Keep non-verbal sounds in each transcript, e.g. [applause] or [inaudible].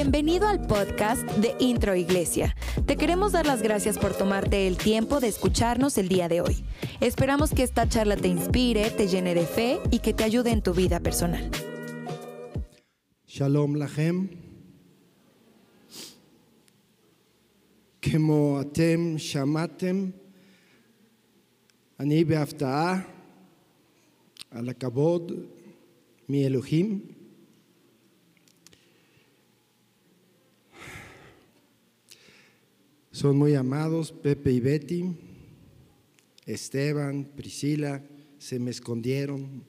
Bienvenido al podcast de Intro Iglesia. Te queremos dar las gracias por tomarte el tiempo de escucharnos el día de hoy. Esperamos que esta charla te inspire, te llene de fe y que te ayude en tu vida personal. Shalom lachem. כמו אתם שמעתם, אני בהפתעה על הכבוד מאלוהים. Son muy amados Pepe y Betty, Esteban, Priscila, se me escondieron,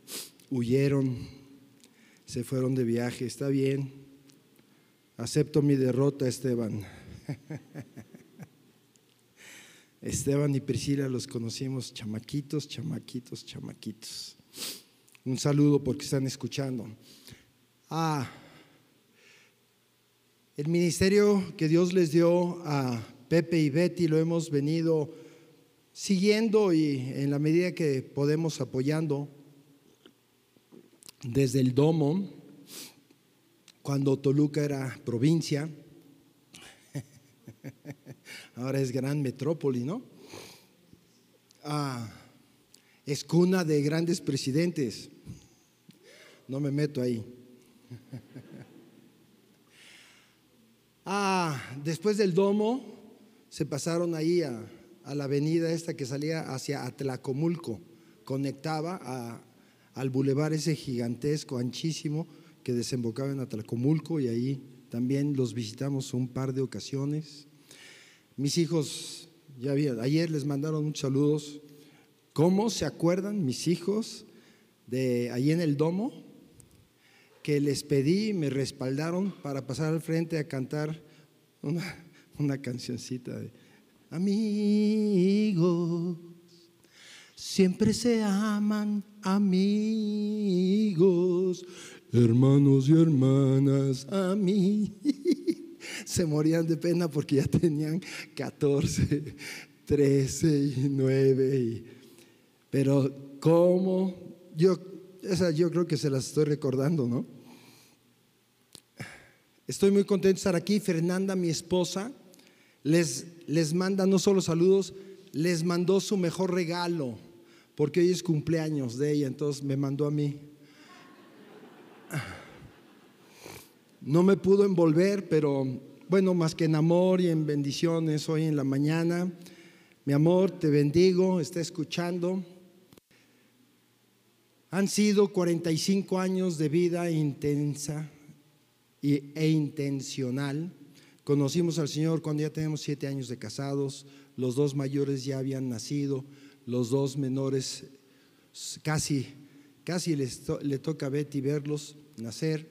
huyeron, se fueron de viaje, está bien. Acepto mi derrota, Esteban. [laughs] Esteban y Priscila los conocimos chamaquitos, chamaquitos, chamaquitos. Un saludo porque están escuchando. Ah, el ministerio que Dios les dio a Pepe y Betty lo hemos venido siguiendo y en la medida que podemos apoyando desde el domo, cuando Toluca era provincia, [laughs] ahora es gran metrópoli, ¿no? Ah, es cuna de grandes presidentes. No me meto ahí. [laughs] Ah, después del domo se pasaron ahí a, a la avenida esta que salía hacia Atlacomulco, conectaba a, al bulevar ese gigantesco, anchísimo, que desembocaba en Atlacomulco y ahí también los visitamos un par de ocasiones. Mis hijos, ya había, ayer les mandaron muchos saludos. ¿Cómo se acuerdan mis hijos de ahí en el domo? Que les pedí, me respaldaron para pasar al frente a cantar una, una cancioncita de amigos, siempre se aman amigos, hermanos y hermanas, a mí. [laughs] Se morían de pena porque ya tenían 14, 13 y 9. pero cómo, yo, esa yo creo que se las estoy recordando, ¿no? Estoy muy contento de estar aquí. Fernanda, mi esposa, les, les manda no solo saludos, les mandó su mejor regalo, porque hoy es cumpleaños de ella, entonces me mandó a mí. No me pudo envolver, pero bueno, más que en amor y en bendiciones hoy en la mañana. Mi amor, te bendigo, está escuchando. Han sido 45 años de vida intensa e intencional. Conocimos al Señor cuando ya tenemos siete años de casados, los dos mayores ya habían nacido, los dos menores casi, casi les le toca a Betty verlos nacer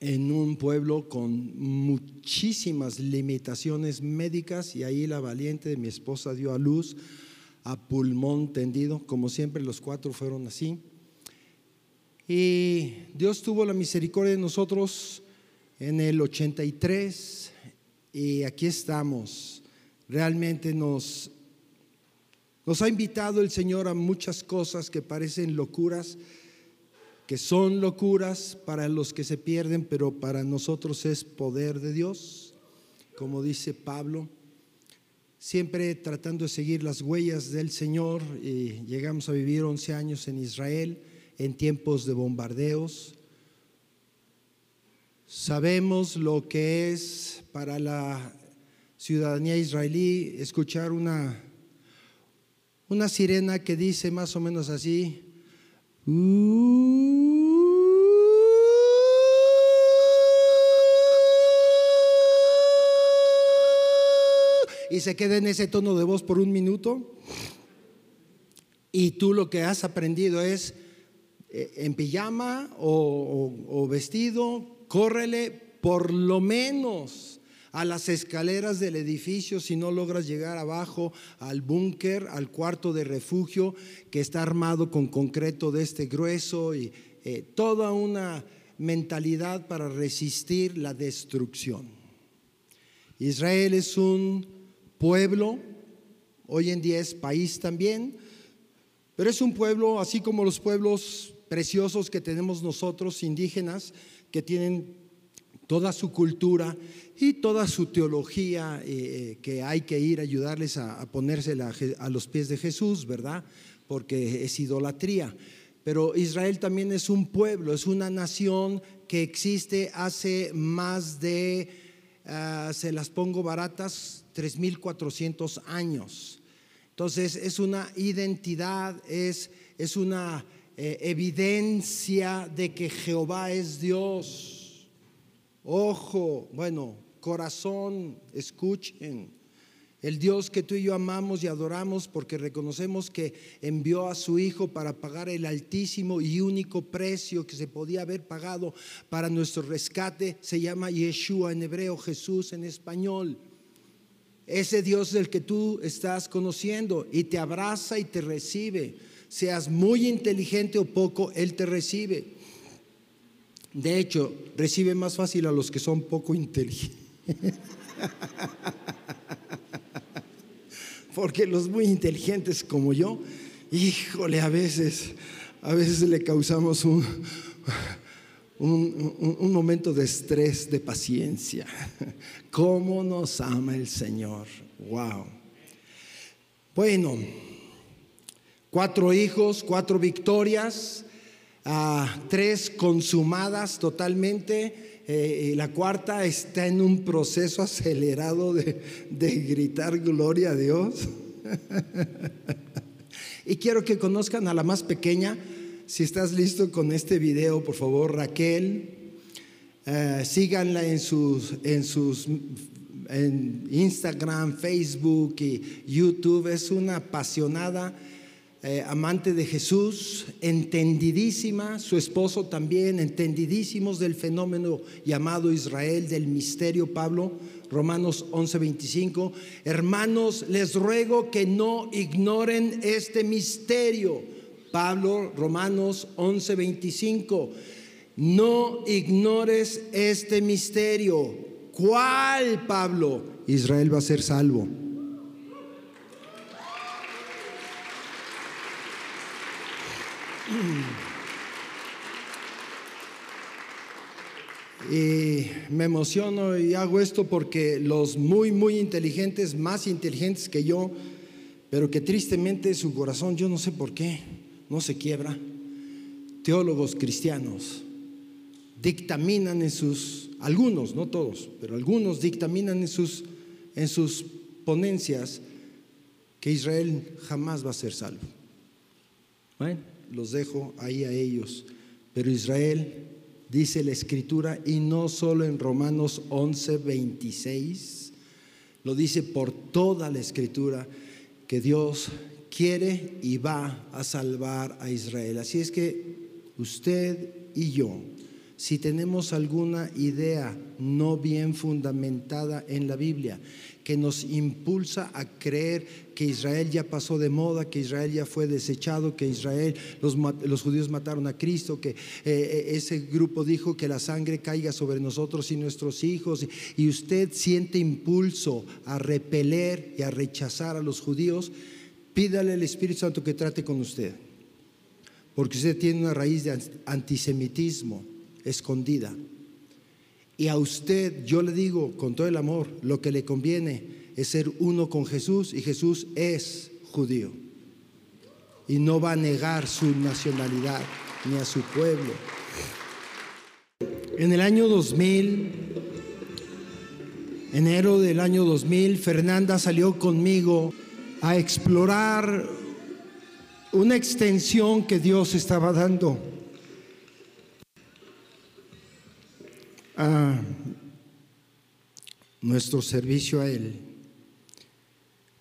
en un pueblo con muchísimas limitaciones médicas. Y ahí la valiente de mi esposa dio a luz a pulmón tendido, como siempre los cuatro fueron así. Y Dios tuvo la misericordia de nosotros en el 83 y aquí estamos. Realmente nos, nos ha invitado el Señor a muchas cosas que parecen locuras, que son locuras para los que se pierden, pero para nosotros es poder de Dios, como dice Pablo. Siempre tratando de seguir las huellas del Señor y llegamos a vivir 11 años en Israel en tiempos de bombardeos. Sabemos lo que es para la ciudadanía israelí escuchar una, una sirena que dice más o menos así. y se queda en ese tono de voz por un minuto. Y tú lo que has aprendido es eh, en pijama o, vestido, córrele por lo menos a las escaleras del edificio si no logras llegar abajo al búnker, al cuarto de refugio que está armado con concreto de este grueso y eh, toda una mentalidad para resistir la destrucción. Israel es un pueblo, hoy en día es país también, pero es un pueblo así como los pueblos preciosos que tenemos nosotros, indígenas, que tienen toda su cultura y toda su teología eh, que hay que ir a ayudarles a, a ponerse a los pies de Jesús, ¿verdad? Porque es idolatría. Pero Israel también es un pueblo, es una nación que existe hace más de, ah, se las pongo baratas, 3.400 años. Entonces es una identidad, es, es una eh, evidencia de que Jehová es Dios. Ojo, bueno, corazón, escuchen. El Dios que tú y yo amamos y adoramos porque reconocemos que envió a su Hijo para pagar el altísimo y único precio que se podía haber pagado para nuestro rescate, se llama Yeshua en hebreo, Jesús en español. Ese Dios del que tú estás conociendo y te abraza y te recibe. Seas muy inteligente o poco, Él te recibe. De hecho, recibe más fácil a los que son poco inteligentes. [laughs] Porque los muy inteligentes como yo, híjole, a veces, a veces le causamos un, un, momento de estrés, de paciencia. [laughs] ¿Cómo nos ama el Señor? Wow. Bueno, cuatro hijos, cuatro victorias, ah, tres consumadas totalmente eh, la cuarta está en un proceso acelerado de, gritar gloria a Dios. [laughs] y quiero que conozcan a la más pequeña. Si estás listo con este video, por favor, Raquel, eh, síganla en sus, en sus en Instagram, Facebook y YouTube. Es una apasionada eh, amante de Jesús, entendidísima, su esposo también, entendidísimos del fenómeno llamado Israel, del misterio Pablo, Romanos 11:25. Hermanos, les ruego que no ignoren este misterio. Pablo, Romanos 11:25. No ignores este misterio. ¿Cuál, Pablo? Israel va a ser salvo. [clears throat] Y me emociono y hago esto porque los muy, muy inteligentes, más inteligentes que yo, pero que tristemente su corazón, yo no sé por qué, no se quiebra, teólogos cristianos, dictaminan en sus, algunos, no todos, pero algunos dictaminan en sus, en sus ponencias que Israel jamás va a ser salvo. Bueno los dejo ahí a ellos. Pero Israel, dice la escritura, y no solo en Romanos 11, 26, lo dice por toda la escritura, que Dios quiere y va a salvar a Israel. Así es que usted y yo, si tenemos alguna idea no bien fundamentada en la Biblia, que nos impulsa a creer que Israel ya pasó de moda, que Israel ya fue desechado, que Israel, los, judíos mataron a Cristo, que eh, eh, ese grupo dijo que la sangre caiga sobre nosotros y nuestros hijos, y usted siente impulso a repeler y a rechazar a los judíos, pídale al Espíritu Santo que trate con usted, porque usted tiene una raíz de antisemitismo escondida. Y a usted, yo le digo con todo el amor, lo que le conviene es ser uno con Jesús y Jesús es judío. Y no va a negar su nacionalidad ni a su pueblo. En el año 2000, enero del año 2000, Fernanda salió conmigo a explorar una extensión que Dios estaba dando a nuestro servicio a Él.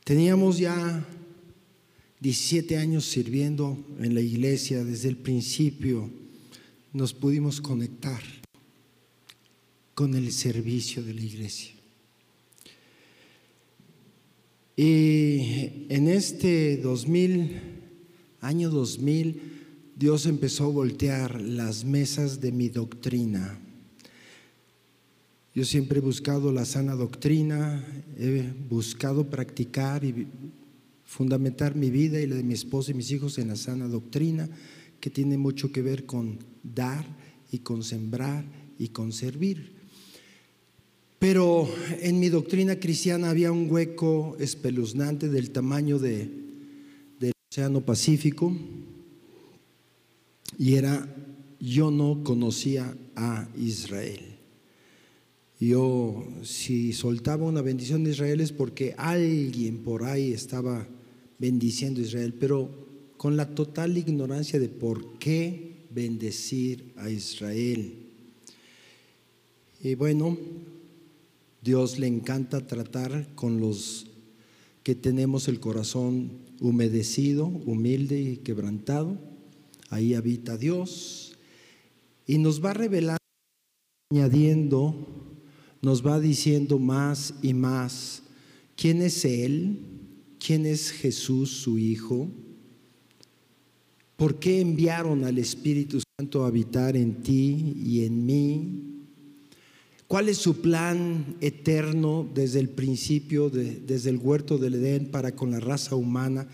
Teníamos ya 17 años sirviendo en la iglesia desde el principio. Nos pudimos conectar con el servicio de la iglesia. Y en este 2000, año 2000, Dios empezó a voltear las mesas de mi doctrina yo siempre he buscado la sana doctrina, he buscado practicar y fundamentar mi vida y la de mi esposa y mis hijos en la sana doctrina, que tiene mucho que ver con dar y con sembrar y con servir. Pero en mi doctrina cristiana había un hueco espeluznante del tamaño de, del Océano Pacífico y era, yo no conocía a Israel. Yo, si soltaba una bendición de Israel es porque alguien por ahí estaba bendiciendo a Israel, pero con la total ignorancia de por qué bendecir a Israel. Y bueno, Dios le encanta tratar con los que tenemos el corazón humedecido, humilde y quebrantado. Ahí habita Dios y nos va revelando, añadiendo, nos va diciendo más y más quién es Él, quién es Jesús, su Hijo, por qué enviaron al Espíritu Santo a habitar en ti y en mí, cuál es su plan eterno desde el principio, desde el huerto del Edén para con la raza humana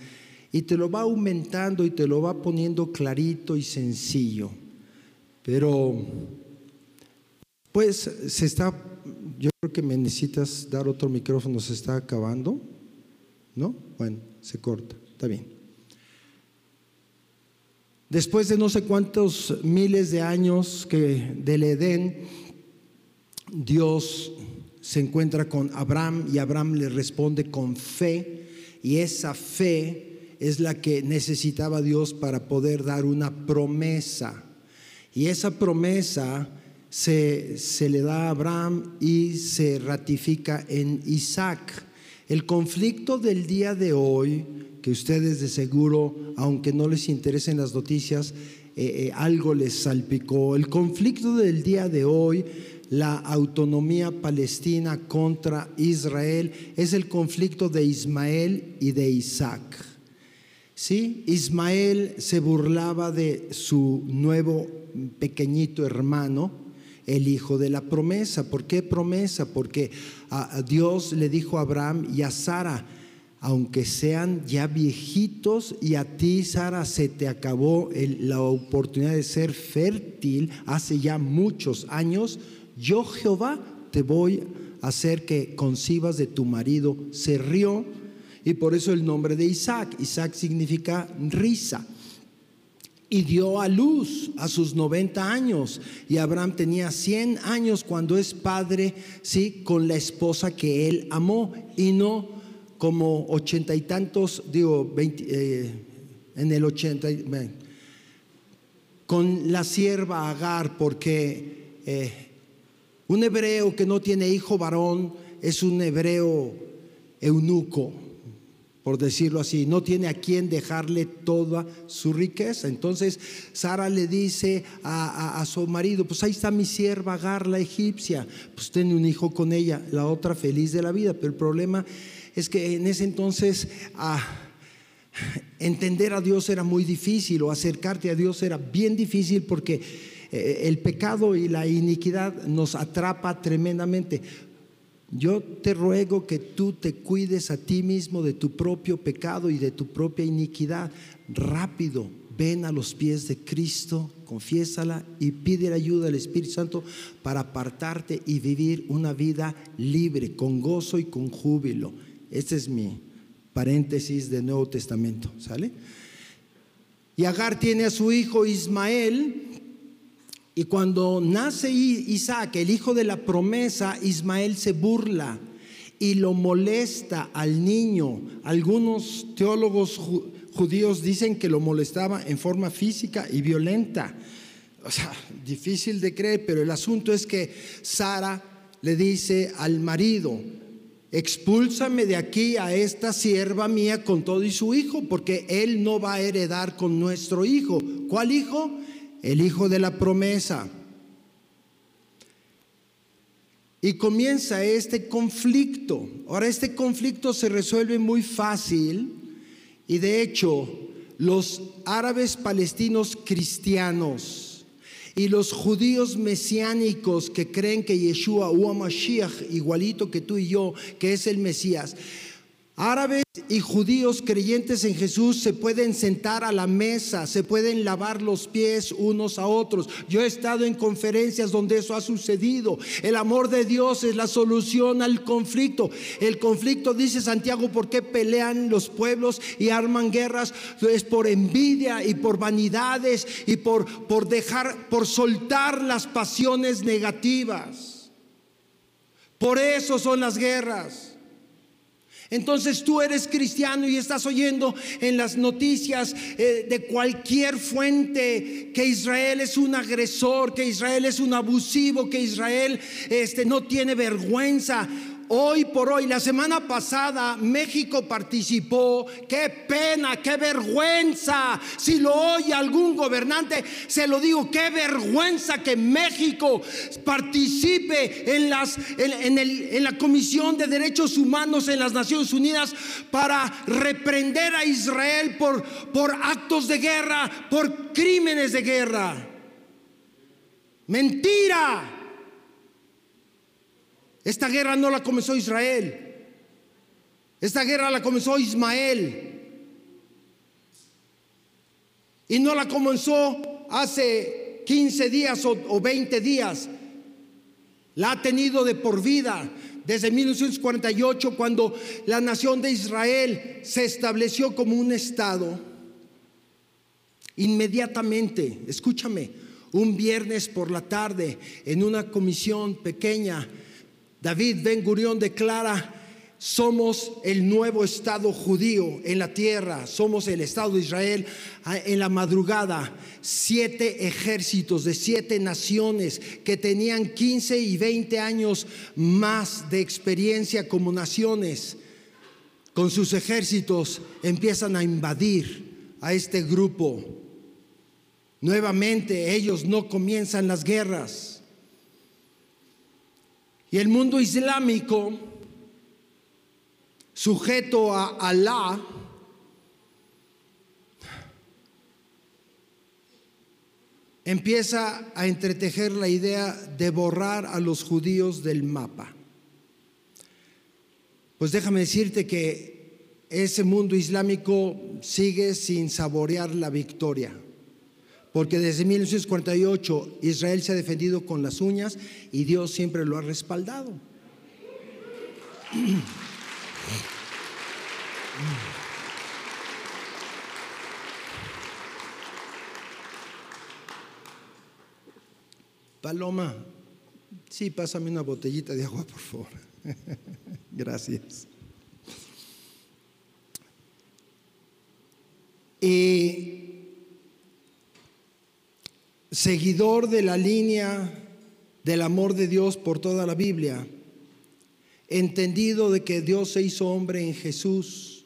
y te lo va aumentando y te lo va poniendo clarito y sencillo. Pero, pues se está, yo creo que me necesitas dar otro micrófono, se está acabando, ¿no? Bueno, se corta, está bien. Después de no sé cuántos miles de años que del Edén, Dios se encuentra con Abraham y Abraham le responde con fe y esa fe es la que necesitaba Dios para poder dar una promesa. Y esa promesa se, se, le da a Abraham y se ratifica en Isaac. El conflicto del día de hoy, que ustedes de seguro, aunque no les interesen las noticias, eh, eh, algo les salpicó. El conflicto del día de hoy, la autonomía palestina contra Israel, es el conflicto de Ismael y de Isaac. ¿Sí? Ismael se burlaba de su nuevo pequeñito hermano, el hijo de la promesa. ¿Por qué promesa? Porque a Dios le dijo a Abraham y a Sara, aunque sean ya viejitos y a ti, Sara, se te acabó la oportunidad de ser fértil hace ya muchos años, yo Jehová te voy a hacer que concibas de tu marido. Se rió y por eso el nombre de Isaac. Isaac significa risa. Y dio a luz a sus 90 años. Y Abraham tenía 100 años cuando es padre, sí, con la esposa que él amó. Y no como ochenta y tantos, digo, eh, en el ochenta, con la sierva Agar, porque eh, un hebreo que no tiene hijo varón es un hebreo eunuco por decirlo así, no tiene a quien dejarle toda su riqueza. Entonces Sara le dice a, su marido, pues ahí está mi sierva Agar, la egipcia, pues tiene un hijo con ella, la otra feliz de la vida, pero el problema es que en ese entonces entender a Dios era muy difícil o acercarte a Dios era bien difícil porque eh, el pecado y la iniquidad nos atrapa tremendamente. Yo te ruego que tú te cuides a ti mismo de tu propio pecado y de tu propia iniquidad. Rápido, ven a los pies de Cristo, confiésala y pide la ayuda del Espíritu Santo para apartarte y vivir una vida libre, con gozo y con júbilo. Este es mi paréntesis del Nuevo Testamento, ¿sale? Y Agar tiene a su hijo Ismael, y cuando nace Isaac, el hijo de la promesa, Ismael se burla y lo molesta al niño. Algunos teólogos judíos dicen que lo molestaba en forma física y violenta. O sea, difícil de creer, pero el asunto es que Sara le dice al marido, expúlsame de aquí a esta sierva mía con todo y su hijo, porque él no va a heredar con nuestro hijo. ¿Cuál hijo? El hijo de la promesa. Y comienza este conflicto. Ahora, este conflicto se resuelve muy fácil y de hecho los árabes palestinos cristianos y los judíos mesiánicos que creen que Yeshua o Mashiach, igualito que tú y yo, que es el Mesías, Árabes y judíos creyentes en Jesús se pueden sentar a la mesa, se pueden lavar los pies unos a otros. Yo he estado en conferencias donde eso ha sucedido. El amor de Dios es la solución al conflicto. El conflicto, dice Santiago, ¿por qué pelean los pueblos y arman guerras? Es por envidia y por vanidades y por, por dejar, por soltar las pasiones negativas. Por eso son las guerras. Entonces tú eres cristiano y estás oyendo en las noticias eh, de cualquier fuente que Israel es un agresor, que Israel es un abusivo, que Israel este, no tiene vergüenza hoy por hoy. La semana pasada México participó. Qué pena, qué vergüenza. Si lo oye algún gobernante, se lo digo, qué vergüenza que México participe en, la Comisión de Derechos Humanos en las Naciones Unidas para reprender a Israel por actos de guerra, por crímenes de guerra. Mentira. Esta guerra no la comenzó Israel. Esta guerra la comenzó Ismael. Y no la comenzó hace 15 días o, 20 días. La ha tenido de por vida desde 1948 cuando la nación de Israel se estableció como un estado. Inmediatamente, escúchame, un viernes por la tarde en una comisión pequeña David Ben Gurión declara, somos el nuevo Estado judío en la tierra, somos el Estado de Israel. Ah, en la madrugada, siete ejércitos de siete naciones que tenían 15 y 20 años más de experiencia como naciones, con sus ejércitos empiezan a invadir a este grupo. Nuevamente ellos no comienzan las guerras y el mundo islámico, sujeto a Alá, empieza a entretejer la idea de borrar a los judíos del mapa. Pues déjame decirte que ese mundo islámico sigue sin saborear la victoria porque desde 1948 Israel se ha defendido con las uñas y Dios siempre lo ha respaldado. Paloma, sí, pásame una botellita de agua, por favor. [laughs] Gracias. Y seguidor de la línea del amor de Dios por toda la Biblia, entendido de que Dios se hizo hombre en Jesús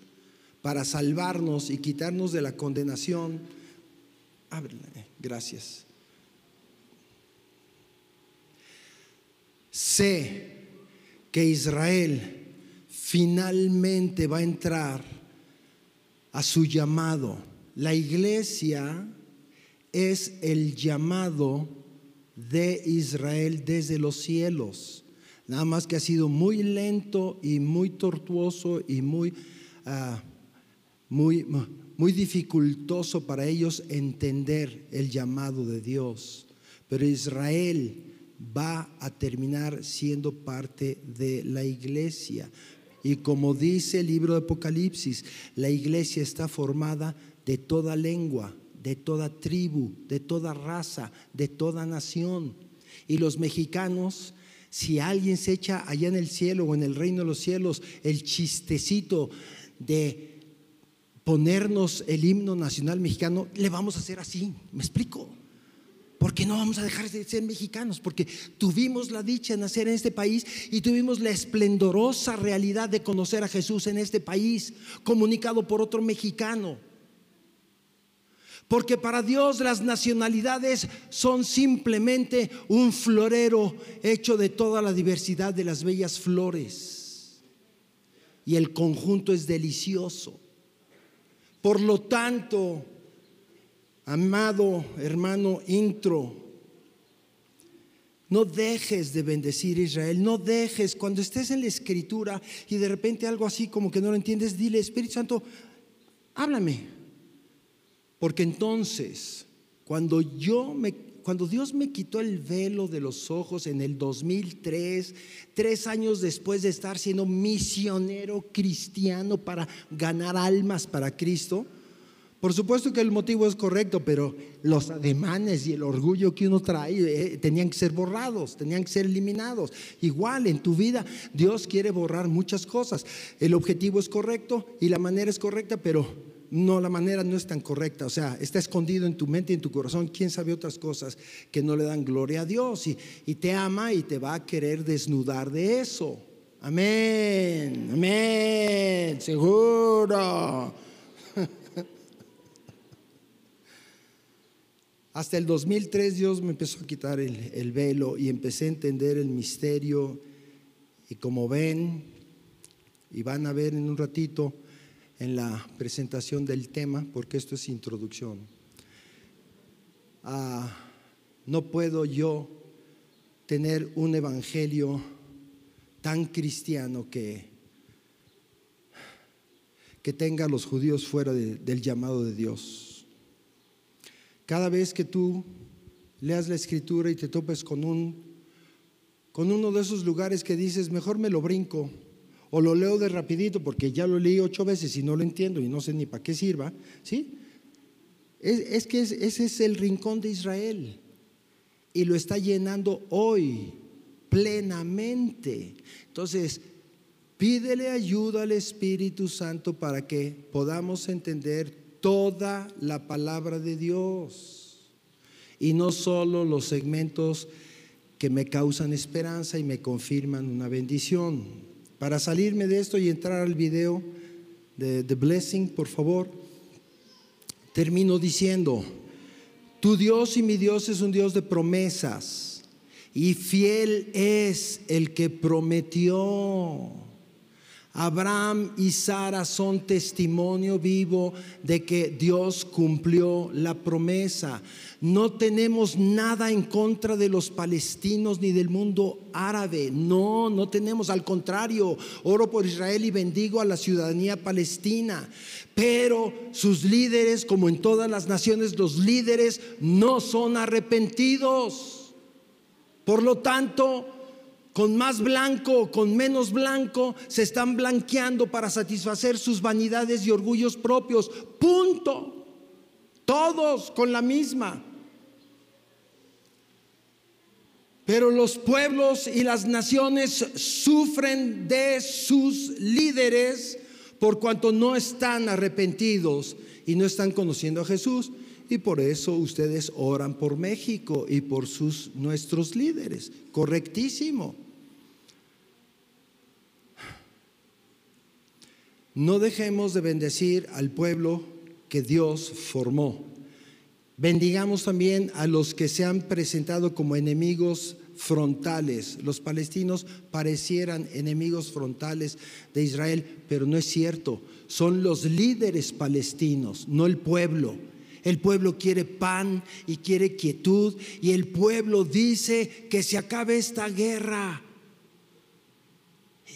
para salvarnos y quitarnos de la condenación. Gracias. Sé que Israel finalmente va a entrar a su llamado. La iglesia es el llamado de Israel desde los cielos. Nada más que ha sido muy lento y muy tortuoso y muy, ah, muy, muy dificultoso para ellos entender el llamado de Dios. Pero Israel va a terminar siendo parte de la iglesia. Y como dice el libro de Apocalipsis, la iglesia está formada de toda lengua, de toda tribu, de toda raza, de toda nación. Y los mexicanos, si alguien se echa allá en el cielo o en el reino de los cielos el chistecito de ponernos el himno nacional mexicano, le vamos a hacer así, ¿me explico? Porque no vamos a dejar de ser mexicanos, porque tuvimos la dicha de nacer en este país y tuvimos la esplendorosa realidad de conocer a Jesús en este país, comunicado por otro mexicano. Porque para Dios las nacionalidades son simplemente un florero hecho de toda la diversidad de las bellas flores. Y el conjunto es delicioso. Por lo tanto, amado hermano intro, No dejes de bendecir a Israel, no dejes cuando estés en la escritura y de repente algo así como que no lo entiendes, dile, Espíritu Santo, háblame. Porque entonces, cuando yo me cuando Dios me quitó el velo de los ojos en el 2003, tres años después de estar siendo misionero cristiano para ganar almas para Cristo, por supuesto que el motivo es correcto, pero los ademanes y el orgullo que uno trae eh, tenían que ser borrados, tenían que ser eliminados. Igual en tu vida Dios quiere borrar muchas cosas. El objetivo es correcto y la manera es correcta, pero no, la manera no es tan correcta. O sea, está escondido en tu mente y en tu corazón. ¿Quién sabe otras cosas que no le dan gloria a Dios? Y, y te ama y te va a querer desnudar de eso. Amén, amén, seguro. [laughs] Hasta el 2003 Dios me empezó a quitar el, el, velo y empecé a entender el misterio. Y como ven, y van a ver en un ratito, en la presentación del tema, porque esto es introducción. Ah, no puedo yo tener un evangelio tan cristiano que, que tenga a los judíos fuera del llamado de Dios. Cada vez que tú leas la escritura y te topes con un con uno de esos lugares que dices, mejor me lo brinco, o lo leo de rapidito porque ya lo leí ocho veces y no lo entiendo y no sé ni para qué sirva, ¿sí? Es, que ese es el rincón de Israel y lo está llenando hoy plenamente. Entonces, pídele ayuda al Espíritu Santo para que podamos entender toda la palabra de Dios y no solo los segmentos que me causan esperanza y me confirman una bendición. Para salirme de esto y entrar al video de The Blessing, por favor, termino diciendo, tu Dios y mi Dios es un Dios de promesas y fiel es el que prometió. Abraham y Sara son testimonio vivo de que Dios cumplió la promesa. No tenemos nada en contra de los palestinos ni del mundo árabe. No, no tenemos. Al contrario, oro por Israel y bendigo a la ciudadanía palestina. Pero sus líderes, como en todas las naciones, los líderes no son arrepentidos. Por lo tanto, con más blanco, con menos blanco, se están blanqueando para satisfacer sus vanidades y orgullos propios. Punto. Todos con la misma. Pero los pueblos y las naciones sufren de sus líderes por cuanto no están arrepentidos y no están conociendo a Jesús. Y por eso ustedes oran por México y por sus nuestros líderes. Correctísimo. No dejemos de bendecir al pueblo que Dios formó. Bendigamos también a los que se han presentado como enemigos frontales. Los palestinos parecieran enemigos frontales de Israel, pero no es cierto. Son los líderes palestinos, no el pueblo. El pueblo quiere pan y quiere quietud y el pueblo dice que se acabe esta guerra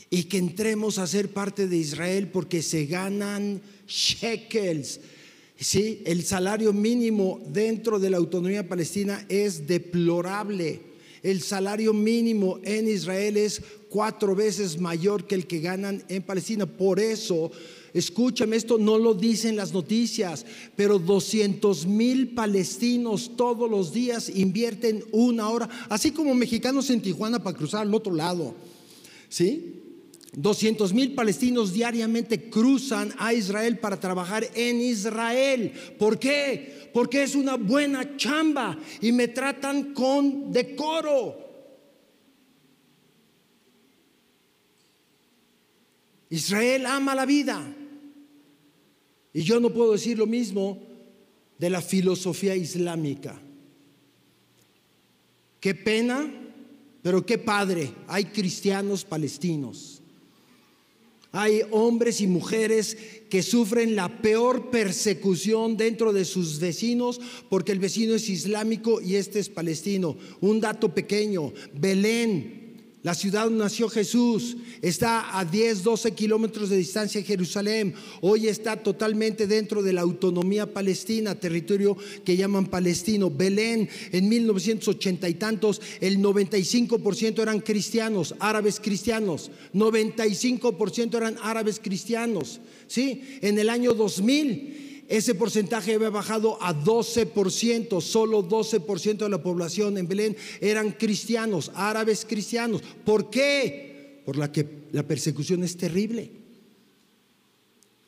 y que entremos a ser parte de Israel porque se ganan shekels. ¿Sí? El salario mínimo dentro de la autonomía palestina es deplorable. El salario mínimo en Israel es cuatro veces mayor que el que ganan en Palestina. Por eso, escúchame, esto no lo dicen las noticias, pero 200 mil palestinos todos los días invierten una hora, así como mexicanos en Tijuana para cruzar al otro lado. ¿Sí? 200 mil palestinos diariamente cruzan a Israel para trabajar en Israel. ¿Por qué? Porque es una buena chamba y me tratan con decoro. Israel ama la vida. Y yo no puedo decir lo mismo de la filosofía islámica. Qué pena, pero qué padre, hay cristianos palestinos. Hay hombres y mujeres que sufren la peor persecución dentro de sus vecinos porque el vecino es islámico y este es palestino. Un dato pequeño, Belén, la ciudad donde nació Jesús está a 10, 12 kilómetros de distancia de Jerusalén. Hoy está totalmente dentro de la autonomía palestina, territorio que llaman palestino. Belén, en 1980 y tantos, el 95% eran cristianos, árabes cristianos. 95% eran árabes cristianos. ¿Sí? En el año 2000 ese porcentaje había bajado a 12%, solo 12% de la población en Belén eran cristianos, árabes cristianos. ¿Por qué? Por la que la persecución es terrible.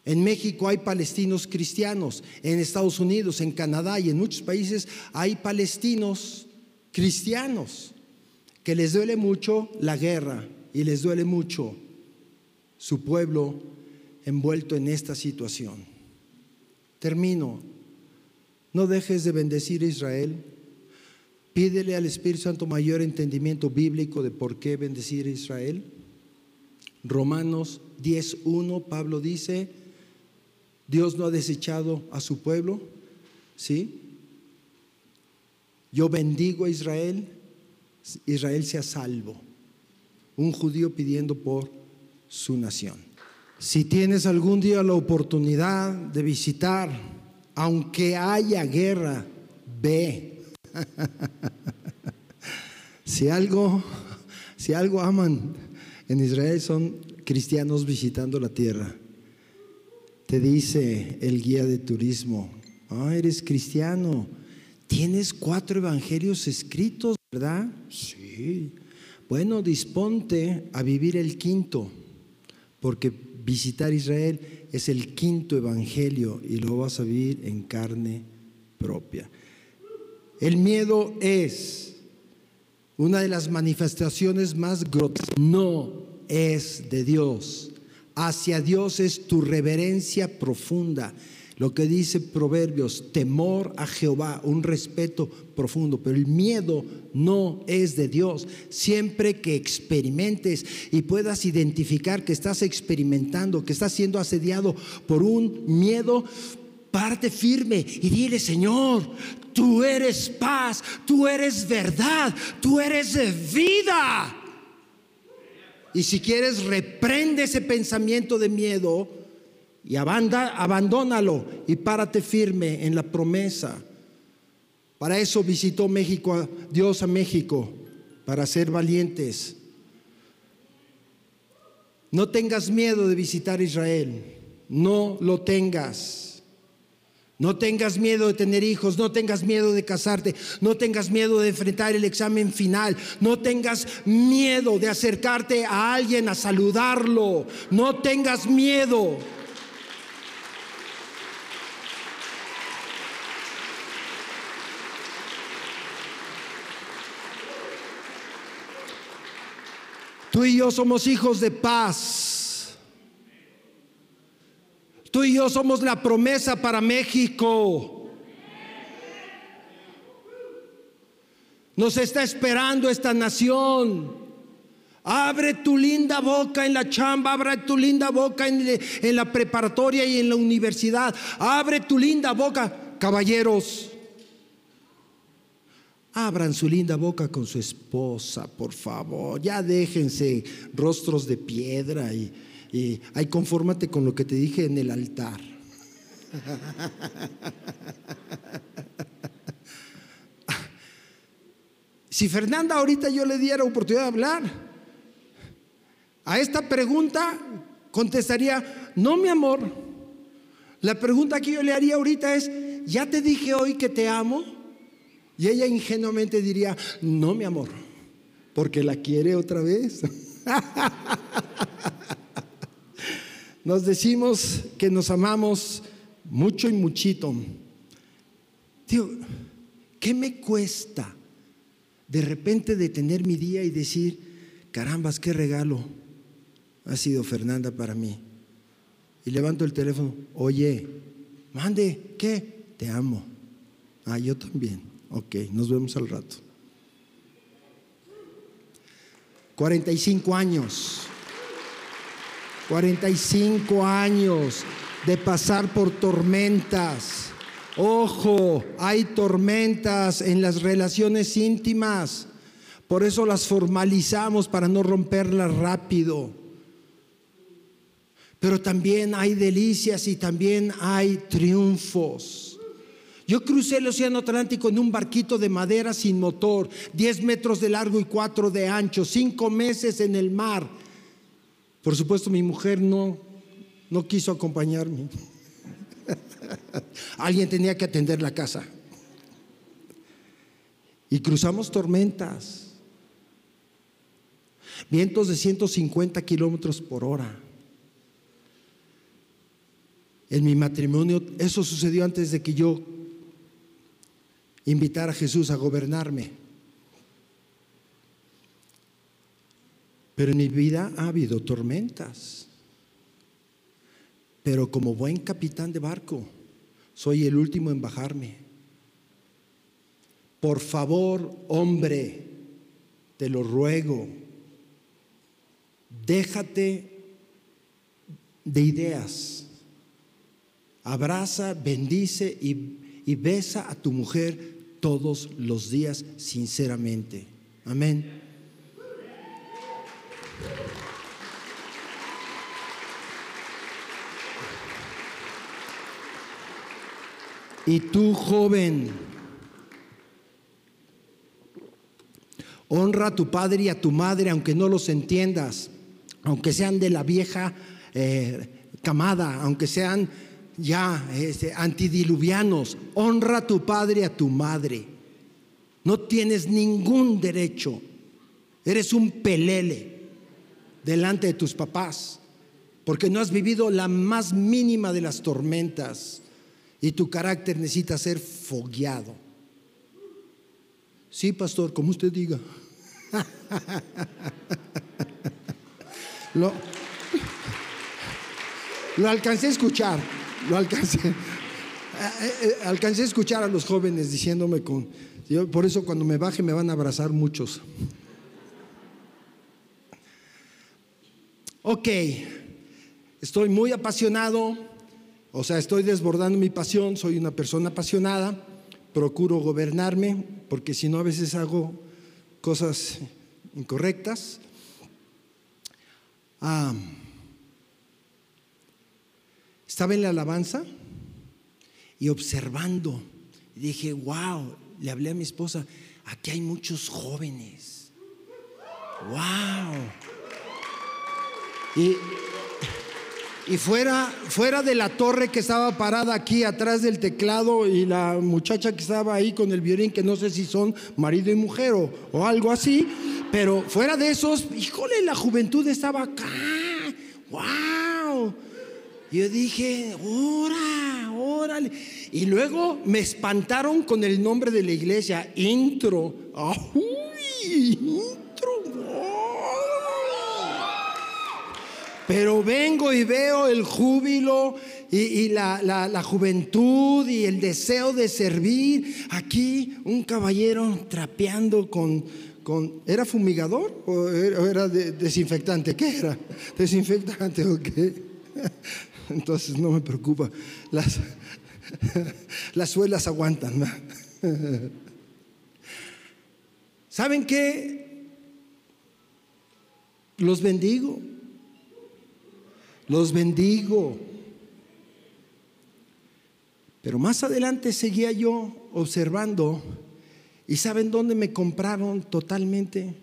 En México hay palestinos cristianos, en Estados Unidos, en Canadá y en muchos países hay palestinos cristianos que les duele mucho la guerra y les duele mucho su pueblo envuelto en esta situación. Termino. No dejes de bendecir a Israel. Pídele al Espíritu Santo mayor entendimiento bíblico de por qué bendecir a Israel. Romanos 10.1, Pablo dice, Dios no ha desechado a su pueblo, ¿sí? Yo bendigo a Israel, Israel sea salvo. Un judío pidiendo por su nación. Si tienes algún día la oportunidad de visitar, aunque haya guerra, ve. [laughs] si algo, si algo aman en Israel son cristianos visitando la tierra. Te dice el guía de turismo, ah, eres cristiano, tienes cuatro evangelios escritos, ¿verdad? Sí. Bueno, disponte a vivir el quinto, porque visitar Israel es el quinto evangelio y lo vas a vivir en carne propia. El miedo es una de las manifestaciones más grotescas. No es de Dios. Hacia Dios es tu reverencia profunda lo que dice Proverbios, temor a Jehová, un respeto profundo, pero el miedo no es de Dios. Siempre que experimentes y puedas identificar que estás experimentando, que estás siendo asediado por un miedo, parte firme y dile, Señor, tú eres paz, tú eres verdad, tú eres vida. Y si quieres, reprende ese pensamiento de miedo y abandónalo y párate firme en la promesa. Para eso visitó México, Dios a México, para ser valientes. No tengas miedo de visitar Israel, no lo tengas. No tengas miedo de tener hijos, no tengas miedo de casarte, no tengas miedo de enfrentar el examen final, no tengas miedo de acercarte a alguien a saludarlo, no tengas miedo. Tú y yo somos hijos de paz. Tú y yo somos la promesa para México. Nos está esperando esta nación. Abre tu linda boca en la chamba, abre tu linda boca en, en, la preparatoria y en la universidad. Abre tu linda boca, caballeros. Abran su linda boca con su esposa, por favor. Ya déjense rostros de piedra y, y ay, confórmate con lo que te dije en el altar. [laughs] Si Fernanda ahorita yo le diera oportunidad de hablar, a esta pregunta contestaría, no mi amor. La pregunta que yo le haría ahorita es, ¿ya te dije hoy que te amo? Y ella ingenuamente diría, no, mi amor, porque la quiere otra vez. [laughs] Nos decimos que nos amamos mucho y muchito. Tío, ¿qué me cuesta de repente detener mi día y decir, carambas, qué regalo ha sido Fernanda para mí? Y levanto el teléfono, oye, mande, ¿qué? Te amo. Ah, yo también. Ok, nos vemos al rato. 45 años. 45 años de pasar por tormentas. Ojo, hay tormentas en las relaciones íntimas. Por eso las formalizamos para no romperlas rápido. Pero también hay delicias y también hay triunfos. Yo crucé el Océano Atlántico en un barquito de madera sin motor, 10 metros de largo y 4 de ancho, 5 meses en el mar. Por supuesto, mi mujer no, no quiso acompañarme. [laughs] Alguien tenía que atender la casa. Y cruzamos tormentas. Vientos de 150 kilómetros por hora. En mi matrimonio, eso sucedió antes de que yo invitara a Jesús a gobernarme. Pero en mi vida ha habido tormentas. Pero como buen capitán de barco, soy el último en bajarme. Por favor, hombre, te lo ruego, déjate de ideas. Abraza, bendice y, y, besa a tu mujer todos los días sinceramente. Amén. Y tú, joven, honra a tu padre y a tu madre, aunque no los entiendas, aunque sean de la vieja eh, camada, aunque sean ya este, antidiluvianos, honra a tu padre y a tu madre. No tienes ningún derecho, eres un pelele delante de tus papás, porque no has vivido la más mínima de las tormentas y tu carácter necesita ser fogueado. Sí, pastor, como usted diga. [laughs] lo, lo alcancé a escuchar, lo alcancé. [laughs] Eh, eh, alcancé a escuchar a los jóvenes diciéndome con, por eso cuando me baje me van a abrazar muchos. Ok, estoy muy apasionado o sea, estoy desbordando mi pasión, soy una persona apasionada, procuro gobernarme, porque si no a veces hago cosas incorrectas. Ah, estaba en la alabanza y observando, dije, wow, le hablé a mi esposa, aquí hay muchos jóvenes. Wow. Y y fuera, fuera de la torre que estaba parada aquí atrás del teclado y la muchacha que estaba ahí con el violín, que no sé si son marido y mujer o, algo así, pero fuera de esos, híjole, la juventud estaba acá. ¡Wow! Yo dije, ¡ora, órale! Y luego me espantaron con el nombre de la iglesia, intro. ¡Uy! Pero vengo y veo el júbilo y, la, juventud y el deseo de servir. Aquí un caballero trapeando con, con ¿era fumigador o era, desinfectante? ¿Qué era? Desinfectante, ok. Entonces no me preocupa. Las, las suelas aguantan. ¿Saben qué? Los bendigo los bendigo. Pero más adelante seguía yo observando y ¿saben dónde me compraron totalmente?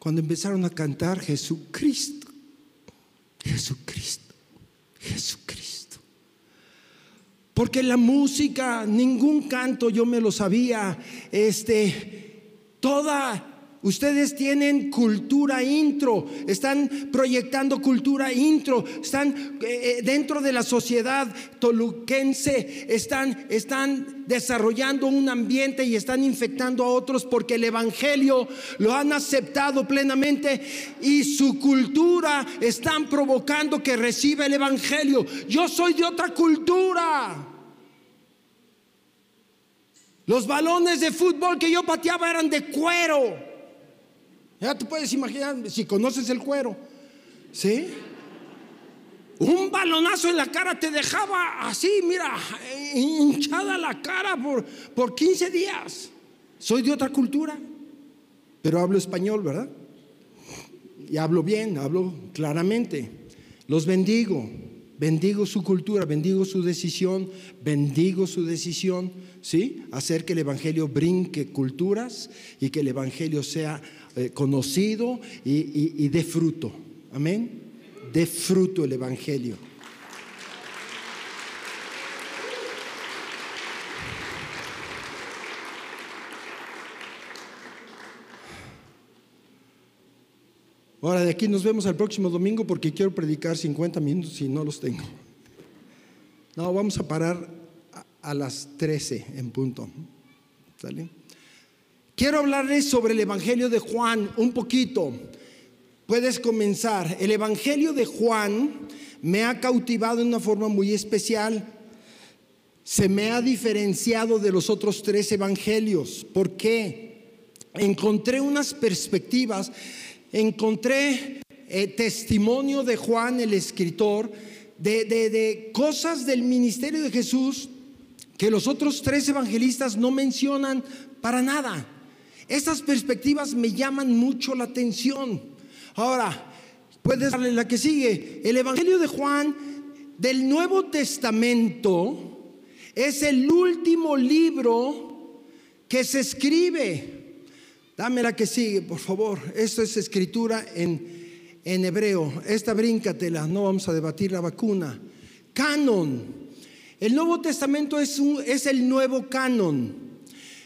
Cuando empezaron a cantar Jesucristo, Jesucristo, Jesucristo. Porque la música, ningún canto yo me lo sabía, este, toda Ustedes tienen cultura intro, están proyectando cultura intro, están eh, eh, dentro de la sociedad toluquense, están, están desarrollando un ambiente y están infectando a otros porque el Evangelio lo han aceptado plenamente y su cultura están provocando que reciba el Evangelio. Yo soy de otra cultura. Los balones de fútbol que yo pateaba eran de cuero. Ya te puedes imaginar si conoces el cuero. ¿Sí? un balonazo en la cara te dejaba así, mira, hinchada la cara por, por 15 días. Soy de otra cultura, pero hablo español, ¿verdad? Y hablo bien, hablo claramente. Los bendigo, bendigo su cultura, bendigo su decisión, bendigo su decisión, ¿sí? Hacer que el Evangelio brinque culturas y que el Evangelio sea eh, conocido y, y dé fruto. Amén dé fruto el Evangelio. Ahora de aquí nos vemos el próximo domingo porque quiero predicar 50 minutos y no los tengo. No, vamos a parar a, las 13 en punto. Quiero hablarles sobre el Evangelio de Juan un poquito puedes comenzar. El Evangelio de Juan me ha cautivado de una forma muy especial. Se me ha diferenciado de los otros tres evangelios. ¿Por qué? Encontré unas perspectivas, encontré eh, testimonio de Juan, el escritor, de, de cosas del ministerio de Jesús que los otros tres evangelistas no mencionan para nada. Estas perspectivas me llaman mucho la atención. Ahora, puedes darle la que sigue. El Evangelio de Juan del Nuevo Testamento es el último libro que se escribe. Dame la que sigue, por favor. Esto es escritura en, en hebreo. Esta bríncatela, no vamos a debatir la vacuna. Canon. El Nuevo Testamento es, un, es el nuevo canon.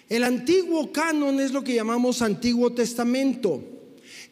El antiguo canon es lo que llamamos Antiguo Testamento.